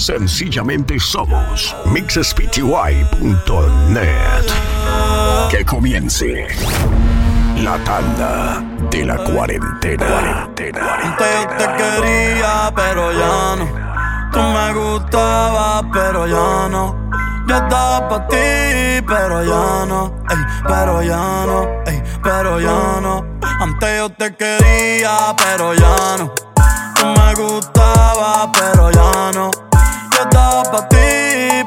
Sencillamente somos mixespty.net. Que comience la tanda de la cuarentena. cuarentena. Yo te quería, pero ya no. Tú me gustabas, pero ya no. Yo estaba para ti, pero ya no. Ey, pero ya no. Ey, pero ya no. Antes yo te quería, pero ya no. Tú me gustabas, pero ya no. Estaba para ti,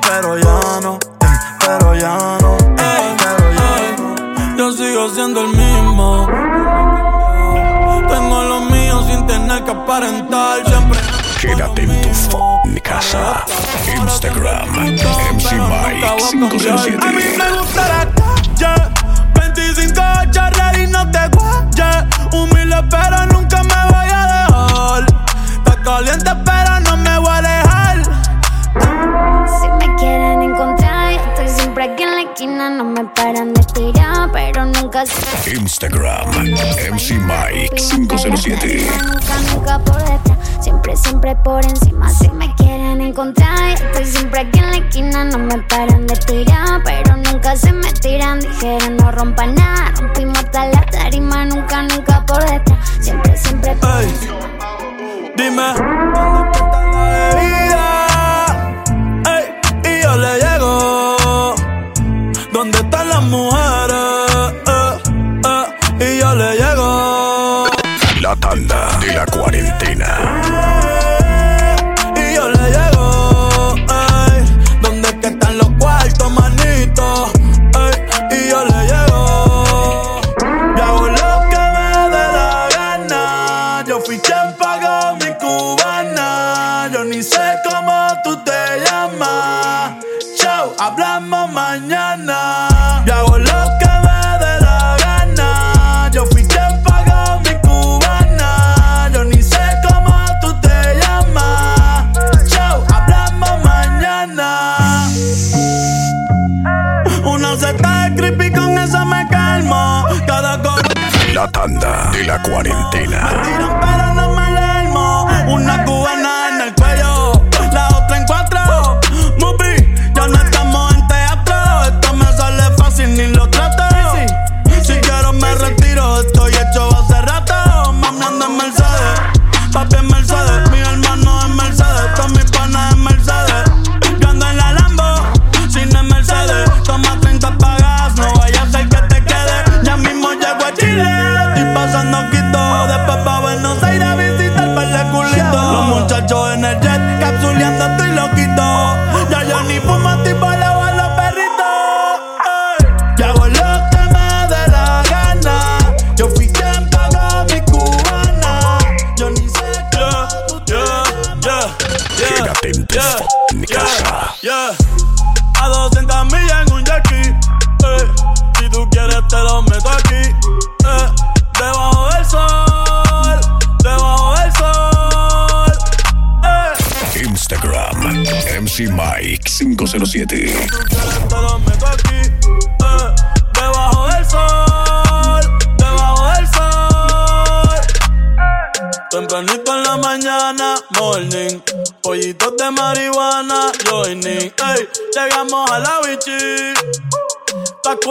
pero ya no. Ey, pero ya no. Ey, pero ya no. Yo sigo siendo el mismo. Tengo lo mío sin tener que aparentar. Siempre. Quédate en tu phone casa. Instagram, MC Mike 507. A mí me gusta la calle. 25 charlas y no te guayes. Humilde, pero nunca me voy a dejar. Está caliente, pero no me voy a alejar. Si me quieren encontrar, yo estoy siempre aquí en la esquina. No me paran de tirar, pero nunca se. Instagram, MC Mike 507. Nunca, nunca por detrás. Siempre, siempre por encima. Si me quieren encontrar, yo estoy siempre aquí en la esquina. No me paran de tirar, pero nunca se me tiran. Dijeron no rompan nada. Rompimos hasta la tarima. Nunca, nunca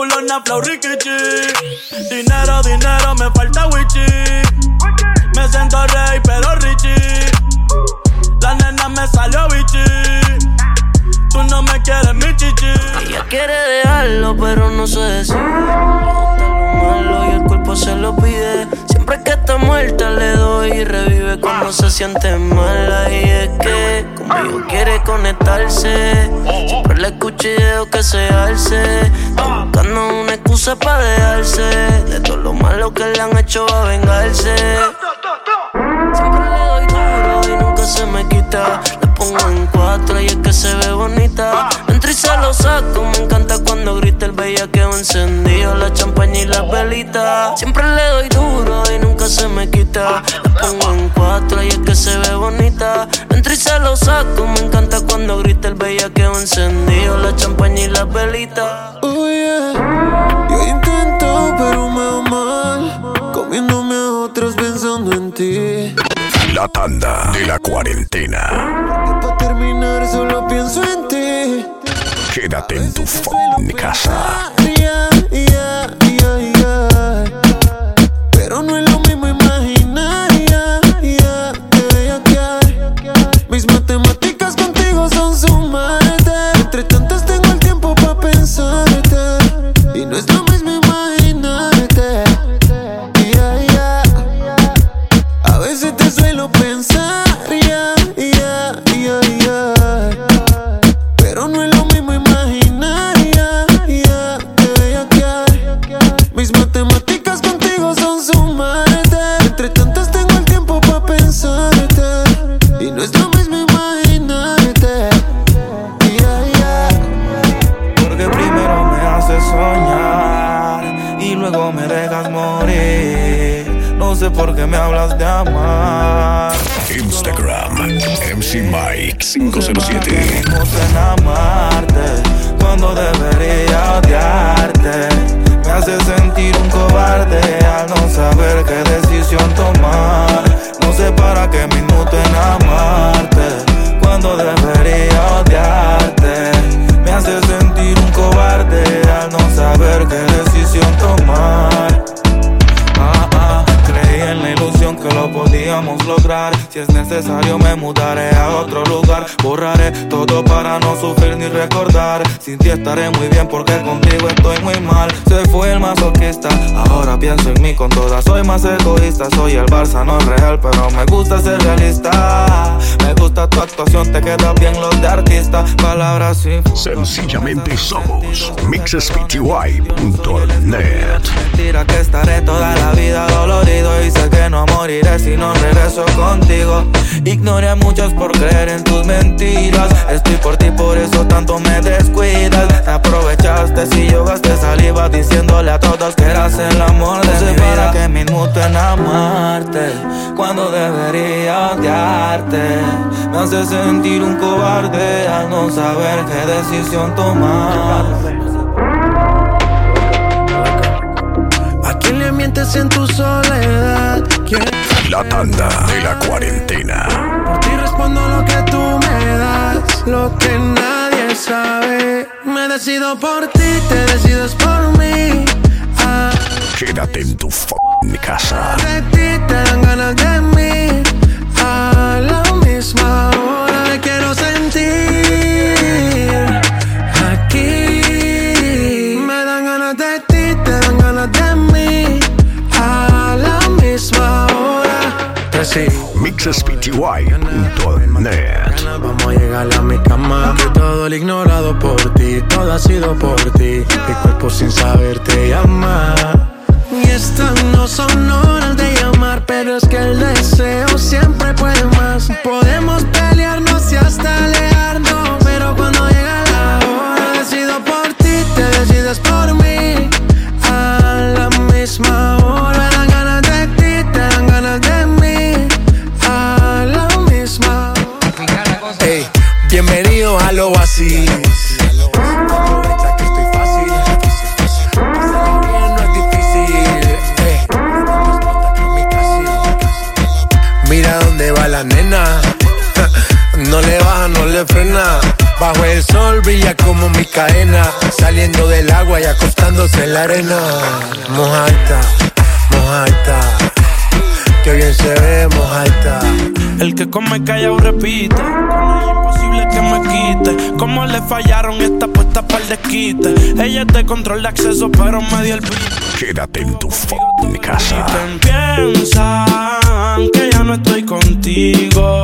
culona, flow, rikichi. Dinero, dinero, me falta wichi. Me siento rey, pero richie. La nena me salió bichi. Tú no me quieres, mi chichi. Ella quiere dejarlo, pero no sé decir. Malo y el cuerpo se lo pide. Siempre que está muerta le doy y revive cuando se siente mala. Y es que conmigo quiere conectarse. Le escucho y que se alce. Buscando una excusa para dejarse. De todo lo malo que le han hecho va a vengarse. Siempre le doy duro y nunca se me quita. Pongo en cuatro y es que se ve bonita. Entro y se lo saco, me encanta cuando grita el bellaqueo encendido, la champaña y las velitas. Siempre le doy duro y nunca se me quita. Le pongo en cuatro y es que se ve bonita. Entro y se lo saco, me encanta cuando grita el bellaqueo encendido, la champaña y las velitas. Oh yeah, yo intento pero me va mal Comiéndome a otras pensando en ti La tanda de la cuarentena. Y pa' terminar solo pienso en ti. Quédate en tu fucking casa. Yeah, yeah, yeah. Pero no es lo mismo imaginar. Mis matemáticas contigo son sumarte. Entre tantas tengo el tiempo para pensarte. Y no es lo de amar. Instagram, MC Mike 507. Pensemos en amarte cuando debería odiarte. Me hace sentir un cobarde al no saber qué decisión tomar. No sé para qué me inmuto que podíamos lograr. Si es necesario, me mudaré a otro lugar. Borraré todo para no sufrir ni recordar. Sin ti estaré muy bien porque contigo estoy muy mal. Se fue el masoquista, ahora pienso en mí con todas. Soy más egoísta, soy el Barça, no real, pero me gusta ser realista. Me gusta tu actuación, te queda bien los de artista. Palabras sin Sencillamente somos mixespty.net. Mentira que estaré toda la vida dolorido y sé que no moriré si no regreso contigo. Ignoré a muchos por creer en tus mentiras. Estoy por ti, por eso tanto me descuidas. Te aprovechaste si yo gasté saliva diciéndole a todos que eras el amor de mi vida. para que me inmuto en amarte cuando debería odiarte. Me hace sentir un cobarde al no saber qué decisión tomar. ¿A quién le mientes en tu soledad? La tanda de la cuarentena. Por ti respondo lo que tú me das, lo que nadie sabe. Me decido por ti, te decides por mí. Ah, Quédate en tu fucking casa. de ti te dan ganas de mí. A la mixespty.net. Vamos a llegar a mi cama. Que todo el ignorado por ti, todo ha sido por ti. Mi cuerpo sin saber te llama. Y estas no son horas de llamar, pero es que el cadena. Saliendo del agua y acostándose en la arena. Mojaita, mojaita. Que bien se ve, mojaita. El que come callado repite. Imposible que me quite. Como le fallaron esta puesta para el desquite. Ella es de control de acceso, pero me dio el. Quédate en tu fucking casa. Piensan que ya no estoy contigo.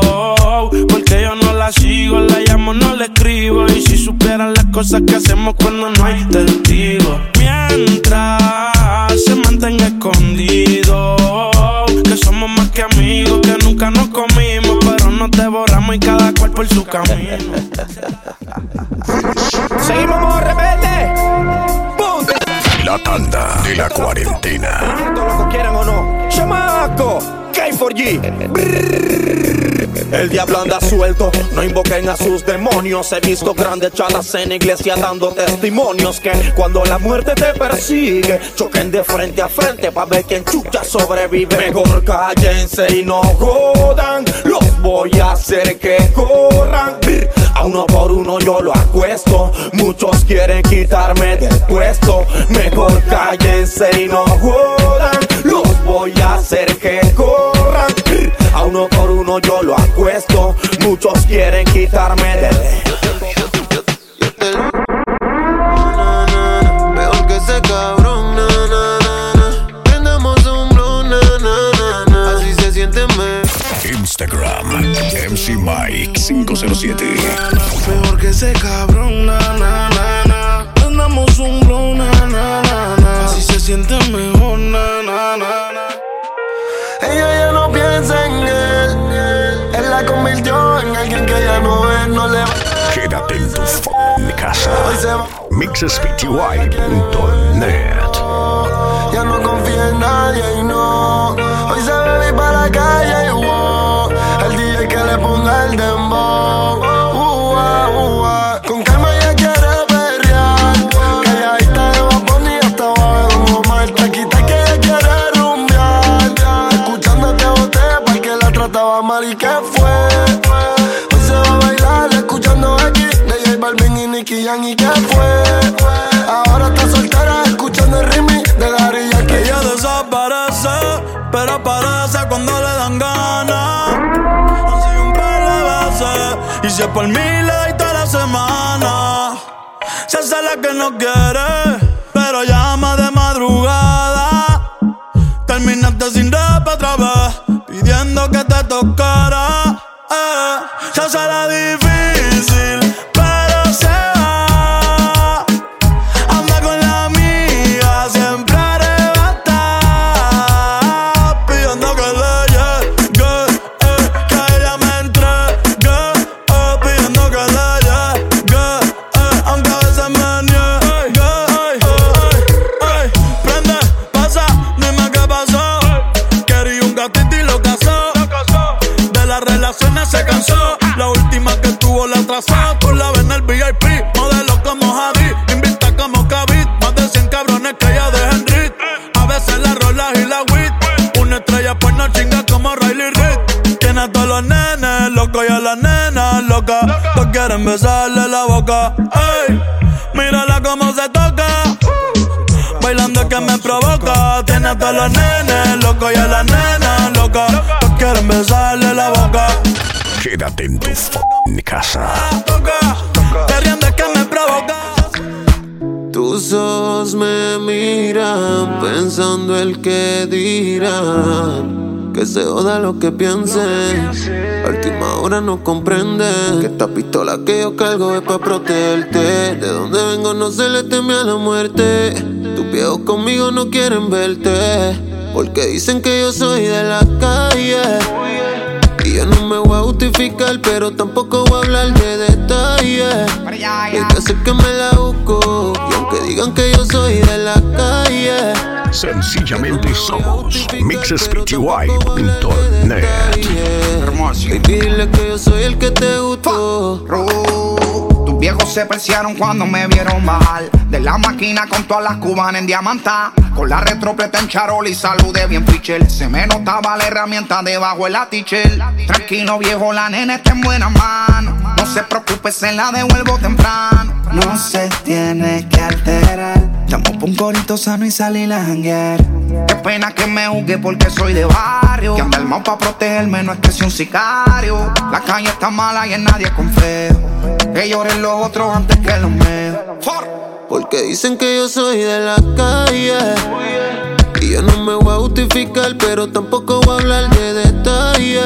Porque yo no la sigo, la llamo, no le escribo. Y si supieran las cosas que hacemos cuando no hay testigos. Mientras se mantenga escondido. Que somos más que amigos, que nunca nos comimos. Pero nos devoramos y cada cual por su camino. Seguimos, modo rebelde. ¡Pum! La tanda de la cuarentena. Esto lo que quieran o no. Chamaco, K4G. El diablo anda suelto, no invoquen a sus demonios. He visto grandes chalas en iglesia dando testimonios que cuando la muerte te persigue, choquen de frente a frente para ver quién chucha sobrevive. Mejor cállense y no jodan, los voy a hacer que corran. Brr. uno por uno yo lo acuesto. Muchos quieren quitarme del puesto. Mejor cállense y no jodan. Los voy a hacer que corran. Uno por uno yo lo acuesto. Muchos quieren quitarme del Mejor que ese cabrón, na, na, na, na. Prendamos un blon, na, na, na, na. Así se siente me. Instagram, MC Mike 507. Mejor que ese cabrón, en tu f***ing casa. Mixespty.net Ya no confía en nadie y no. Hoy se bebe para la calle y wow. El DJ que le ponga el dembow. Le doy toda la semana. Se hace la que no quiere, pero llama de madrugada. Terminaste sin rap otra vez, pidiendo que te tocara. Eh, se hace la difícil, la. Ey, mírala cómo se toca. Bailando que me provoca. Tiene a todos los nenes locos y a las nenas locas. Todos quieren besarle la boca. Quédate en tu f***ing casa. Toca, te que me provoca. Tus ojos me miran pensando el que dirán. Que se joda lo que piensen. A última hora no comprenden que esta pistola que yo cargo es para protegerte. De donde vengo no se le teme a la muerte. Tus viejos conmigo no quieren verte. Porque dicen que yo soy de la calle. Y yo no me voy a justificar, pero tampoco voy a hablar de detalles. Hay que hacer que me la busco. Y aunque digan que yo soy de la calle, Sencillamente somos mixespty.net. Baby, dile que yo soy el que te gustó. Tus viejos se preciaron cuando me vieron bajar De la máquina con todas las cubanas en diamanta. Con la retropleta en charol y saludé bien fichel Se me notaba la herramienta debajo de la tichel. Tranquilo viejo, la nena está en buenas manos No se preocupe, se la devuelvo temprano No se tiene que alterar Llamo pa' un corito sano y salir a janguear Qué pena que me juzgue porque soy de barrio Que anda armado pa' protegerme, no es que sea un sicario La calle está mala y en nadie confío que lloren los otros antes que los míos. Porque dicen que yo soy de la calle. Y yo no me voy a justificar, pero tampoco voy a hablar de detalles.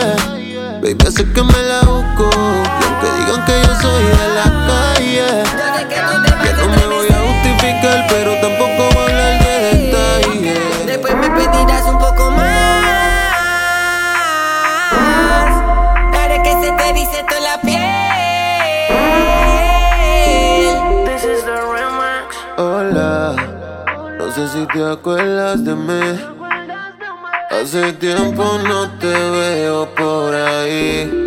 Baby, hace que me la busco. Digan que yo soy de la calle, yo no me voy a justificar, pero tampoco voy a hablar de detalles. Después me pedirás un poco más. Para que se te dice toda la piel. Hola, no sé si te acuerdas de mí. Hace tiempo no te veo por ahí.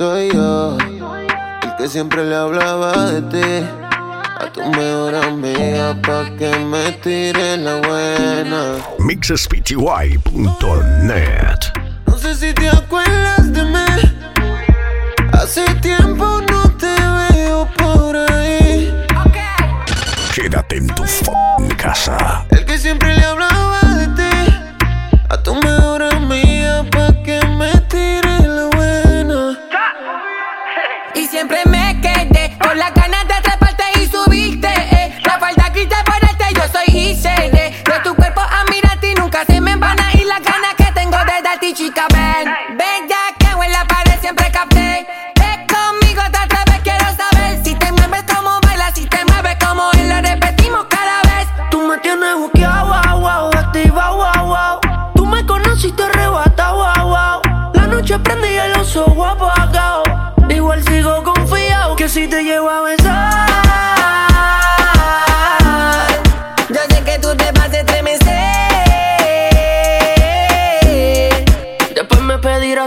Soy yo, el que siempre le hablaba de ti. A tu mejor amiga pa' que me tire la buena. Mixespty.net No sé si te acuerdas de mí. Hace tiempo no te veo por ahí. Okay. Quédate en tu f casa. El que siempre le hablaba.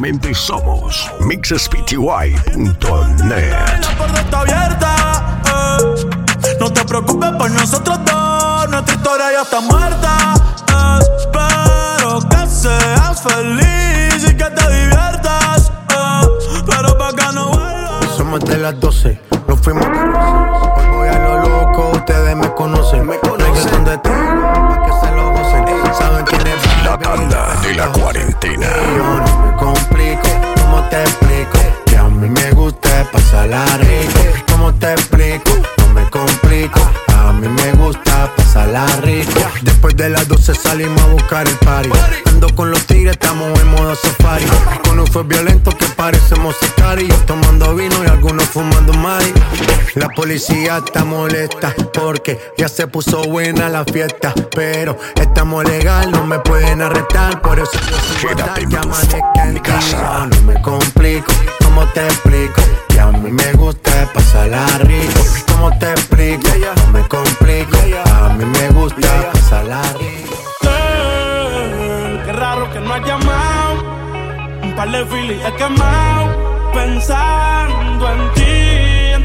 Sencillamente somos mixespty.net. La puerta está abierta. Eh. No te preocupes por nosotros dos, nuestra historia ya está muerta feliz y que te diviertas. Eh, pero pa' que no vuelvas. Somos de las 12, nos fuimos de Hoy voy a lo loco, ustedes me conocen. Me conocen de ti, pa' que se lo gocen. Saben quién es La tanda de la cuarentena. Pasarla rico. ¿Cómo te explico? No me complico. A mí me gusta pasarla rico. Después de las 12 salimos a buscar el party con los tigres, estamos en modo safari. Con un fue violento que parecemos y Tomando vino y algunos fumando mai. La policía está molesta porque ya se puso buena la fiesta. Pero estamos legal, no me pueden arrestar. Por eso yo Quédate en mi casa. No me complico, ¿cómo te explico? Que a mí me gusta pasarla rico. ¿Cómo te explico? No me complico, a mí me gusta pasarla rico que no ha llamado. Un par de filis he quemado. Pensando en ti,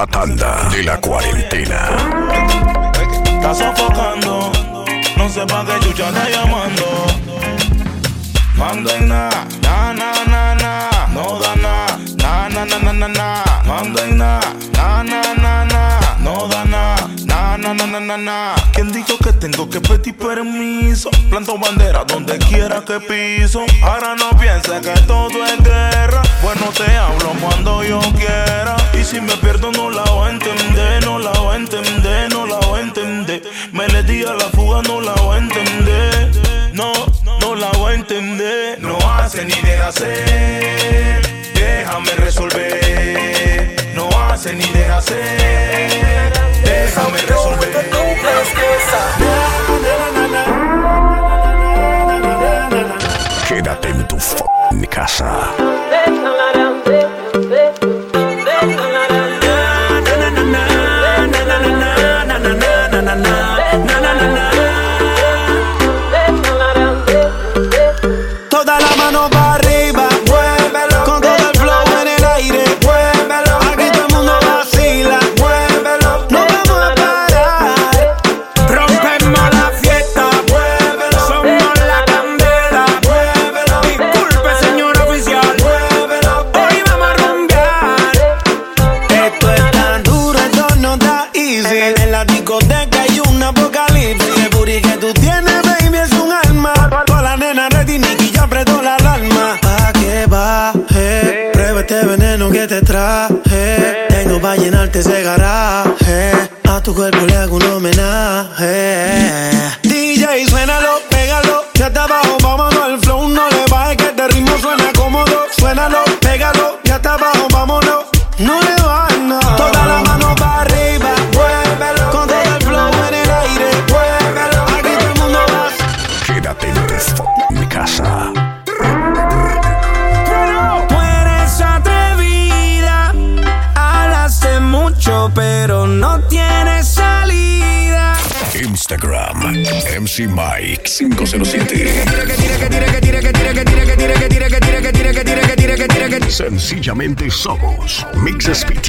La tanda de la cuarentena. Está sofocando. No sé pa' qué chucha está llamando. Manda na, na, na, na, na. No da na, na, na, na, na, na, na. Manda na, na, na, na, na no da na, na, na, na, na, na. ¿Quién dijo que tengo que pedir permiso? Planto bandera donde quiera que piso. Ahora no pienses que todo es guerra. Bueno, te hablo cuando yo quiera. Y si me pierdo, no la voy a entender, no la voy a entender, no la voy a entender. Me le di a la fuga, no la voy a entender. No, no la voy a entender. No hace ni de hacer. Déjame resolver no hace ni deja hacer. Déjame resolver. Quédate en tu casa. Somos mixspty.net.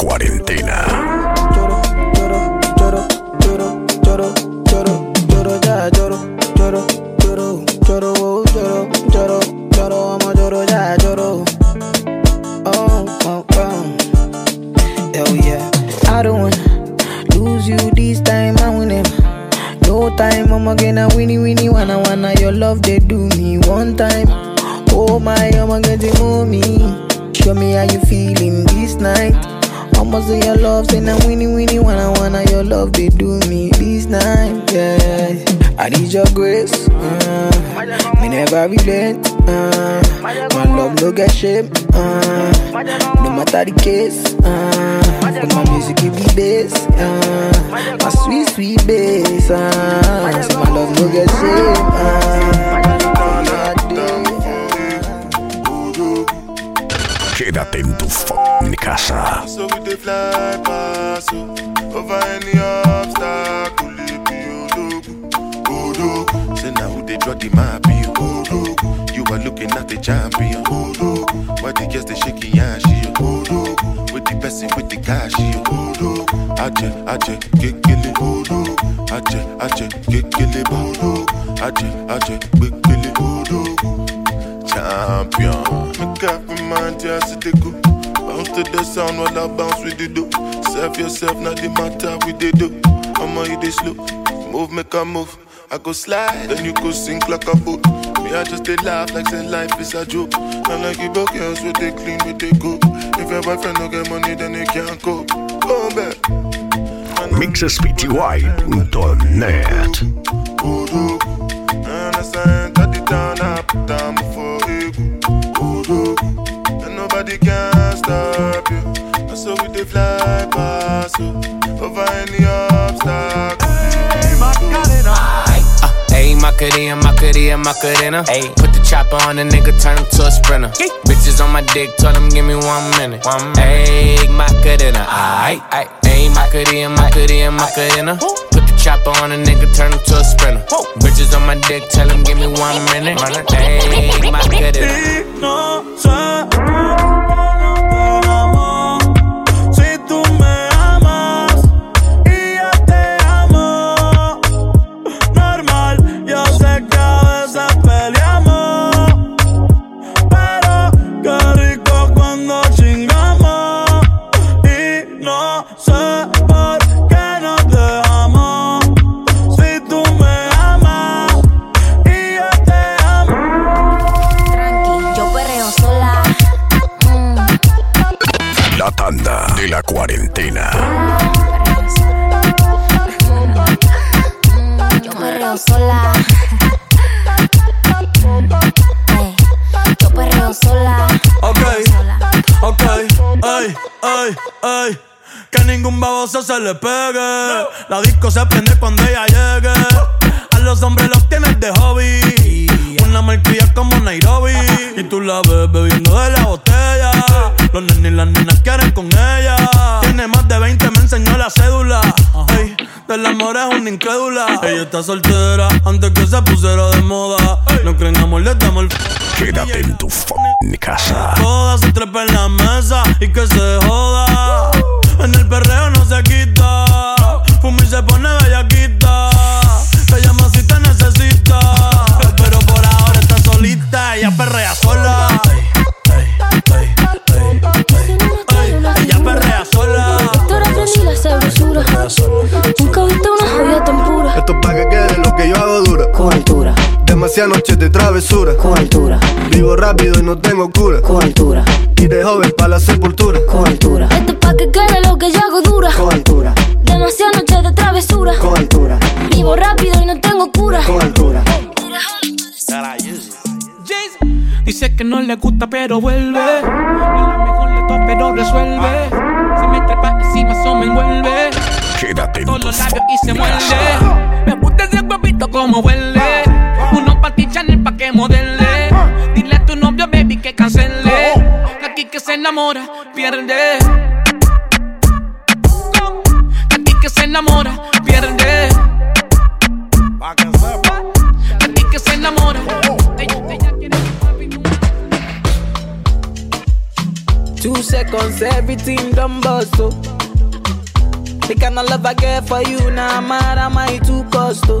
cuarentena. kiss. my auntie has. Bounce to the sound while I bounce with the dope. Serve yourself, not the matter with the dope. I'ma this. Move, make a move. I go slide, then you go sink like a boat. Me, I just they laugh like say life is a joke. And like you broke they clean, they go. If your boyfriend don't get money, then they can't. Go Come back. Mixespty.net Udo, and I sent that the down up, down. Udo nobody can stop you. And so we dey fly past you over any obstacle. Hey, Macarena. Uh, Macarena, Macarena, Macarena. Hey. Put the chopper on a nigga, turn him to a sprinter. Yeah. Bitches on my dick, tell him give me one minute. One minute. Hey, Macarena. Aight, aight. Hey, Macarena, Macarena, Macarena. Ooh. Chopper on a nigga, turn him to a sprinter. Whoa. Bitches on my dick, tell him give me one minute. Hey, my good. No. De la cuarentena. Yo perreo sola. Ey, Yo perreo sola. Ok, ok, ay, ay, ay. Que ningún baboso se le pegue. La disco se prende cuando ella llegue. A los hombres los tienes de hobby. Una malcria como Nairobi. Y tú la ves bebiendo de la botella. Los nenes y las nenas quieren con ella. Tiene más de 20, me enseñó la cédula. Ey, del amor es una incrédula. Ella está soltera antes que se pusiera de moda. No creen amor, le damos el. Quédate en tu f***ing casa. Toda se trepa en la mesa y que se joda. En el perreo no se quita. Fumi se pone bellaquita. Nunca viste una joya tan pura. Esto es pa' que quede lo que yo hago dura. Con altura, Demasiadas noches de travesura. con altura, Vivo rápido y no tengo cura. con altura, Y de joven pa' la sepultura. con altura. Esto es pa' que quede lo que yo hago dura. Con altura, Demasiadas noches de travesura. con altura, Vivo rápido y no tengo cura. con altura. Dice que no le gusta pero vuelve. No es la mejor de todas pero resuelve. Me envuelve. Quédate en Todos los labios y se muerde. Me gusta ese huevito como huele. Uno pa' ti Chanel pa' que modele. Dile a tu novio, baby, que cancele. Aquí que se enamora, pierde. Aquí que se enamora, pierde. Que aquí que se enamora. Two seconds, everything done bust, oh. The kind of love I get for you, now mad am I too cost, oh.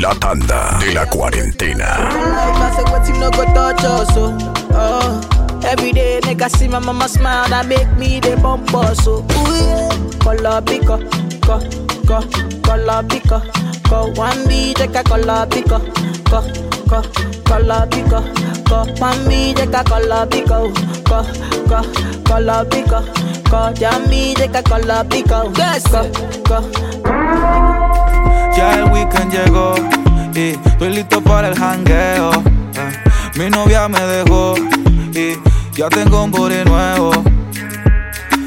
La tanda de la cuarentena. I said, what you no go touch us, oh. oh. Every day, nigga see my mama smile, that make me the bump us, oh. Ooh, yeah. Color pico, co, co, color pico, co. One a color pico, co, co, color pico, co. One B, check a color pico, co, co, color pico, co. Yummy, check a color pico, yes, co, co. Ya el weekend llegó y estoy listo para el jangueo. Eh, Mi novia me dejó y ya tengo un booty nuevo.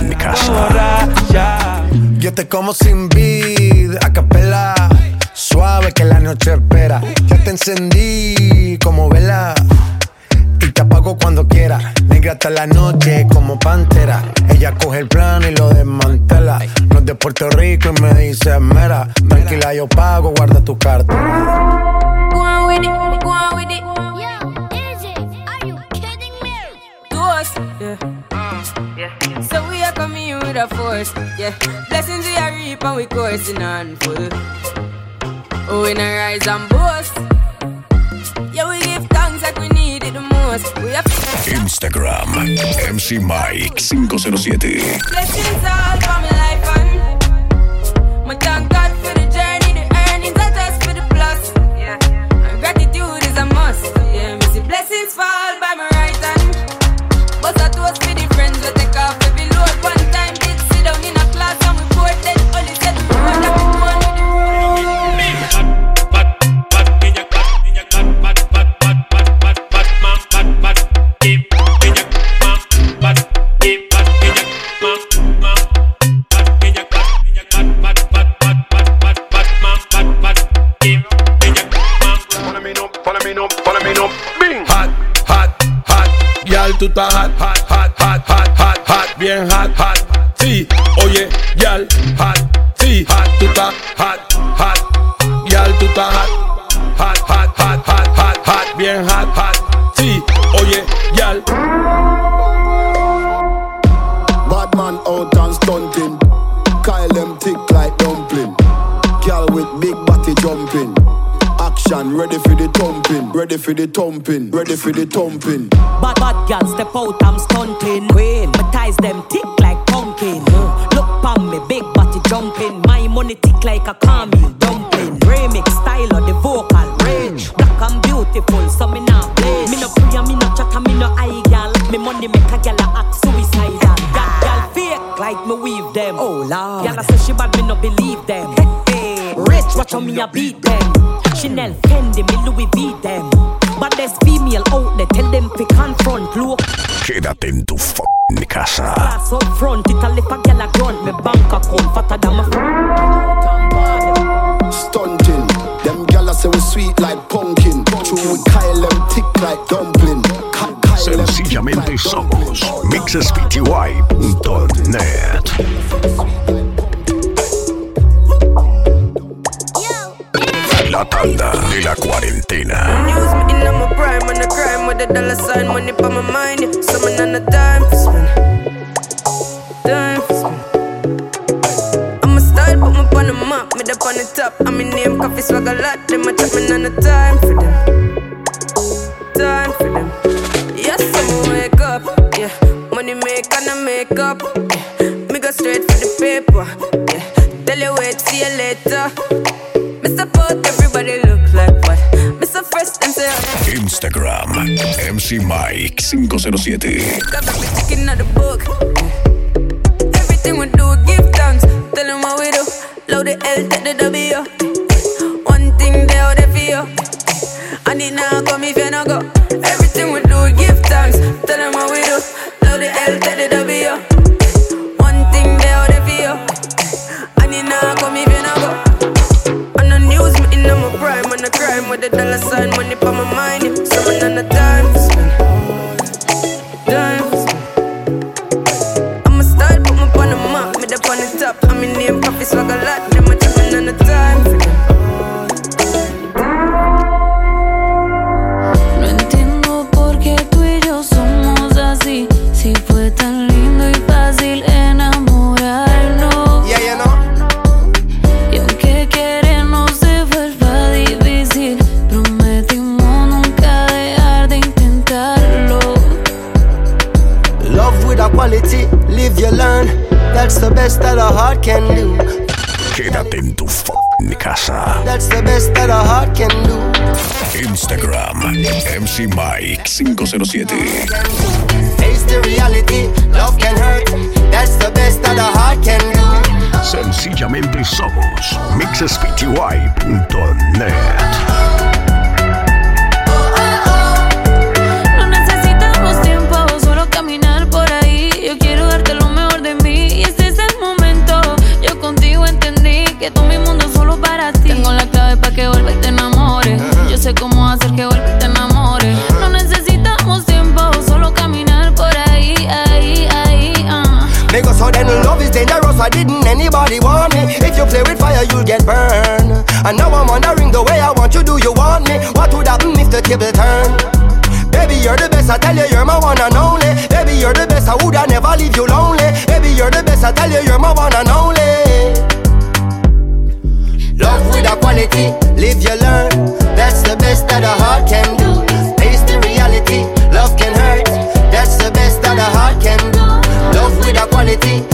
f***ing casa. borracha. Yo te como sin vid, a capela. Suave que la noche espera. Ya te encendí como vela. Y te apago cuando quiera. Negra hasta la noche como pantera. Ella coge el plano y lo desmantela. No es de Puerto Rico y me dice mera. Tranquila, yo pago, guarda tu carta. Go on with it, go on with it. to us. Yeah. So we are coming in with a force. Yeah. Blessings we are reap and we coursing on full. Oh, we not rise and boast. Yeah, we give thanks like we need it the most. We have Instagram, MC Mike 507. blessings all for my life and my thank God for the journey, the earnings are just for the plus. Yeah. And gratitude is a must. Yeah, me see blessings fall by for the thumping. Bad bad girl step out, I'm stunting. Queen, my ties them tick like pumpkin. Mm. Look pon me, big body jumping. My money tick like a caramel dumpling. Remix style of the vocal range. Black and beautiful, so me not blaze. Me no pray, me no chat, me no eye girl. Me money make a girl act suicidal. That girl fake like me weave them. Oh lord, girl I say she bad, me no believe them. Hey, hey. Rich, watch how me a beat them. Quédate en tu f***ing casa. class up front, it a lip a gal a grunt. Me bank account fatter than my Stunting. Them gyal say we sweet like pumpkin. True, we Kyle them thick like dumpling. Ki- Kyle them thick Sencillamente like somos mixespty.net. for spend. Time for spend. I'm a style, put me on the map, me up on the top. I'm in name, coffee swag a lot. Them a chat me on the time for them. Time for them. Yes, I'm wake up. Yeah, money make and I make up. Mike 507. If table turn? Baby, you're the best. I tell you, you're my one and only. Baby, you're the best. I would I never leave you lonely. Baby, you're the best. I tell you, you're my one and only. Love with a quality, live you learn. That's the best that a heart can do. Face the reality, love can hurt. That's the best that a heart can do. Love with a quality,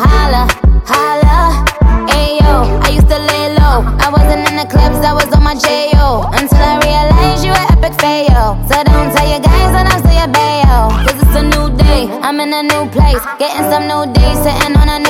holla, holla. Ayo, I used to lay low. I wasn't in the clubs, I was on my J.O. Until I realized you were epic fail. So don't tell your guys when I say a bayo. Cause it's a new day, I'm in a new place. Getting some new days, sitting on a new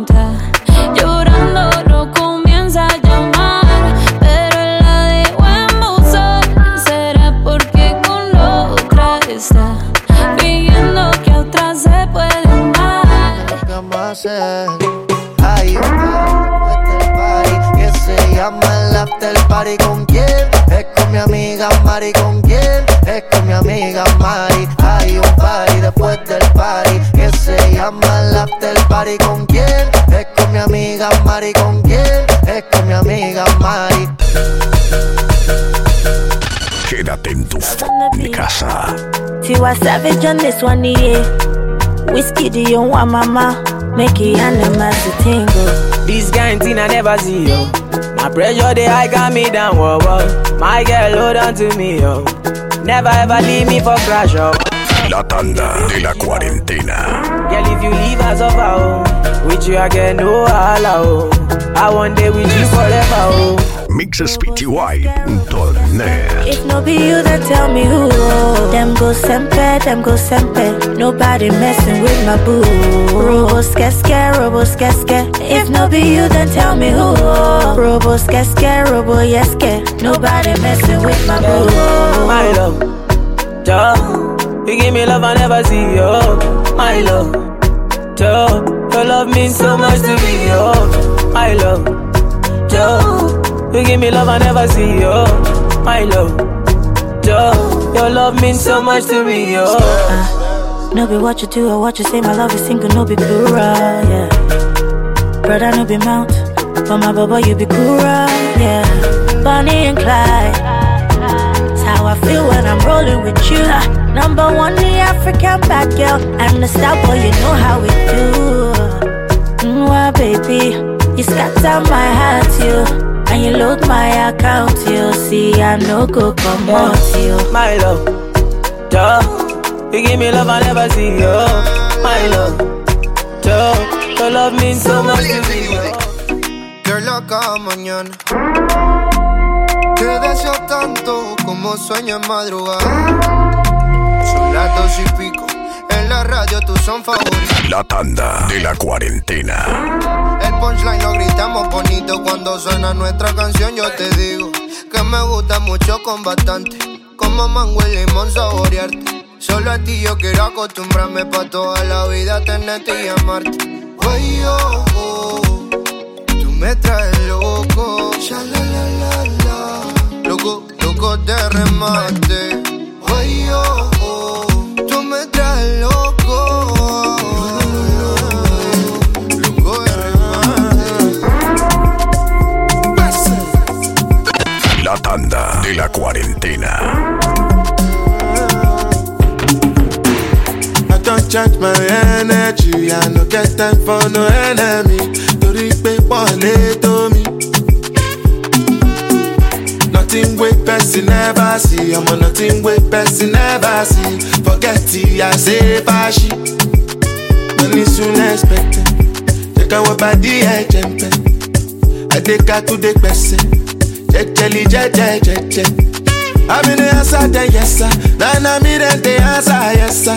Mari. ¿Con quién? Es con mi amiga Mari. Hay un party después del party que se llama el after party. ¿Con quién? Es con mi amiga Mari. ¿Con quién? Es con mi amiga Mari. Quédate en tu casa. Tiwa Savage on this one, yeah. Whiskey, do you want mama? Make it animals to tingle. This kind thing I never see, yo. My pressure, they high got me down, whoa, whoa. My girl, hold on to me, yo. Never ever leave me for crash, yo. La tanda de la cuarentena. Girl, if you leave us over, oh, with you I get no holla, oh. I one day with you forever, oh. MixSPTY.net If no be you, then tell me who. Oh. Them go sempe, them go sempe. Nobody messing with my boo. Robo skeske, robo skeske. If no be you, then tell me who. Oh. Robo skeske, robo yeske. Nobody messing with my boo. My love, duh. You give me love I never see, yo. My love, duh. Your love means so much to me, yo. My love, duh. You give me love I never see, yo. My love, duh. Your love means so much to me, yo. No be what you do or what you say, my love is single, no be plural, yeah. Brother, no be mount, but my baba, you be cool, yeah. Bonnie and Clyde, how I feel when I'm rolling with you. Number one, the African bad girl, I'm the star boy, you know how we do. Why, baby, you scatter my heart, you. And you load my account, you see, I no go come out, you. My love, duh. You give me love I never see, yo. My love, duh. Your love means so much to me, yo. Qué loca mañana. Te deseo tanto como sueño en madrugada. Son las dos y pico. La radio tú son favoritos. La tanda de la cuarentena. El punchline lo gritamos bonito cuando suena nuestra canción. Yo te digo que me gusta mucho con bastante. Como mango y limón saborearte. Solo a ti yo quiero acostumbrarme pa' toda la vida tenerte y amarte. Oye, oh, oh, tú me traes loco. Sha, la, la, la, la. Loco, loco de remate. Tanda de la cuarentena. I don't charge my energy. I no get time for no enemy. Torí pé wọlé tó mi. Nothing wey person never see. I'm nothing wey person never see. Forget it, I say fashi. Money soon expected. Out what body I jump. Adeka to the person. Jejeli jeje jeje. I'm in the answer then yes sir. Now na me then the answer yes sir.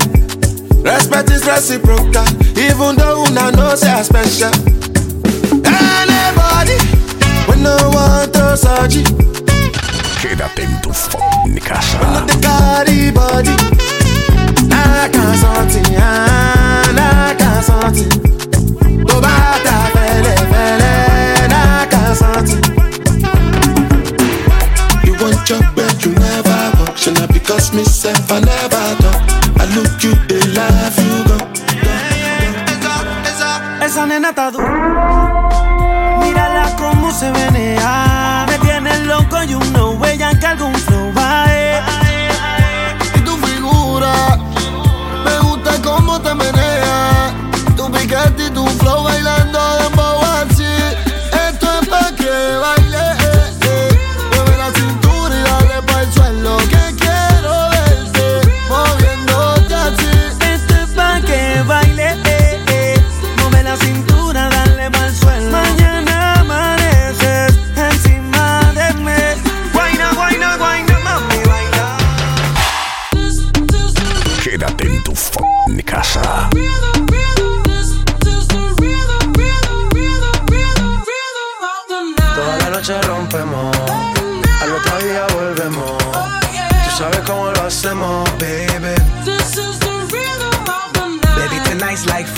Respect is reciprocal, even though una know say I special. Anybody, when no one to search it, Quédate en tu f***ing casa. when the carry body. I can't something, I can't something. Go back to fele fele, I can't something. Because myself I never talk. I look you, they laugh you go. Esa nena está dura. Mírala cómo se venea. Me tiene loco y uno huella que algún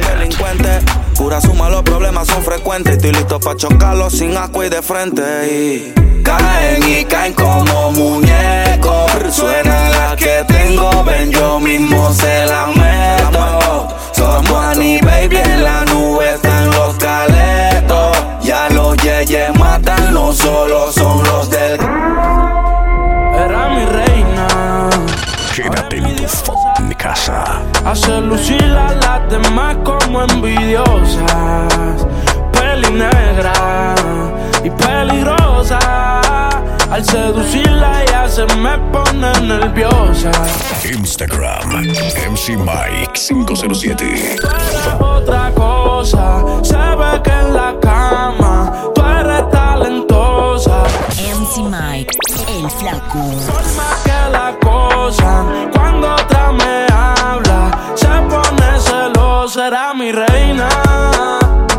delincuente. Cura suma, los problemas son frecuentes. Estoy listo para chocarlos sin asco y de frente. Y caen y caen como muñecos. Suena la que tengo, ven, yo mismo se la meto. Somos Annie, baby, en la nube están los caletos. Ya los yeyes matan, no solo son los del. Era mi reina. Quédate en tu fucking casa. Hace lucir a las demás como envidiosas. Peli negra y peligrosa. Al seducirla ella se me pone nerviosa. Instagram, MC Mike 507. Otra cosa, se ve que en la cama tú eres talentosa. MC Mike, el flaco. Forma que la cosa, cuando otra me celosa, era mi reina,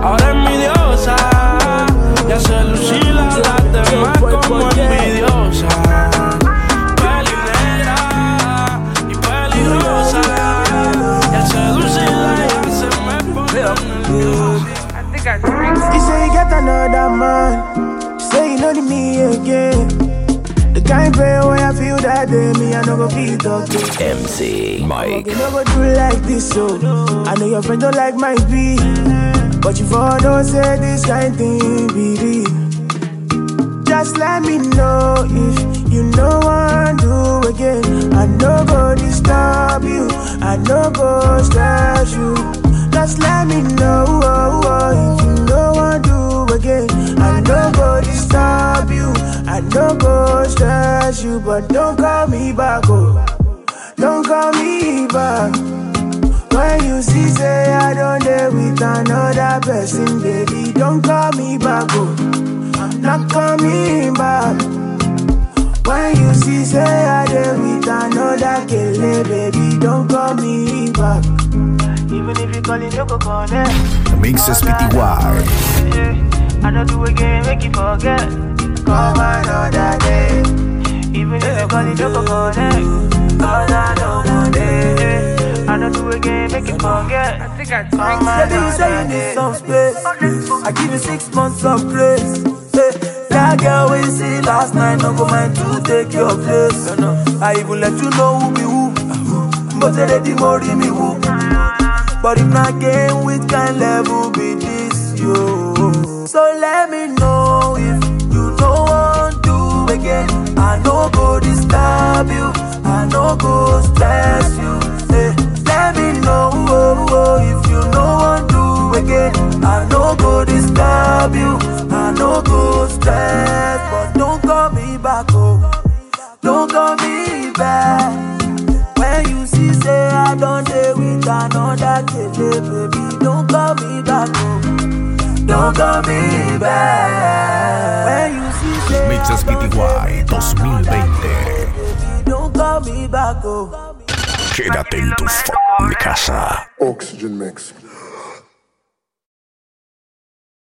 ahora es mi diosa, y hace lucir a las demás como envidiosa. Peli y peligrosa, y al seducirla ella se me pone. You say you got another man. You say you know me again. The kind pain when I that day, me I no go feel talk to. MC Mike. You no go do like this, so I know your friend don't like my beat, but you for don't say this kind thing be. Just let me know if you know what do again. I no go disturb you, I no go stress you. Just let me know oh, oh, if you know what do again. I no go disturb you, I no go stress you, but don't call me back, oh. Don't call me back. When you see say I don't dare with another person, baby, don't call me back, oh. I'm not coming back. When you see say I don't dare with another kele, eh, baby, don't call me back. Even if you call it, you go connect. Mixespty. I don't do again, make you forget. Come another day. Even if you call it, you go connect. Cause I know one day. I don't do again, make you forget. I think I Come Baby, you say you need some space. I give you six months of grace. Hey, that girl we see last night, no go mind to take your place. I even let you know who be who. But they him worry me who. But if not game, which kind level be this, yo? So let me know if you know want to again. I no go disturb you, I no go stress you. Hey, let me know oh, oh, if you know want to again. I no go disturb you, I no go stress, but don't call me back, oh, don't call me back. When you see say I don't dare with another kele, baby, don't call me back, oh. Don't call me back. When you see say I Mixespty 2020. don't call me back, oh. Quédate en tu fucking casa. Oxygen mix.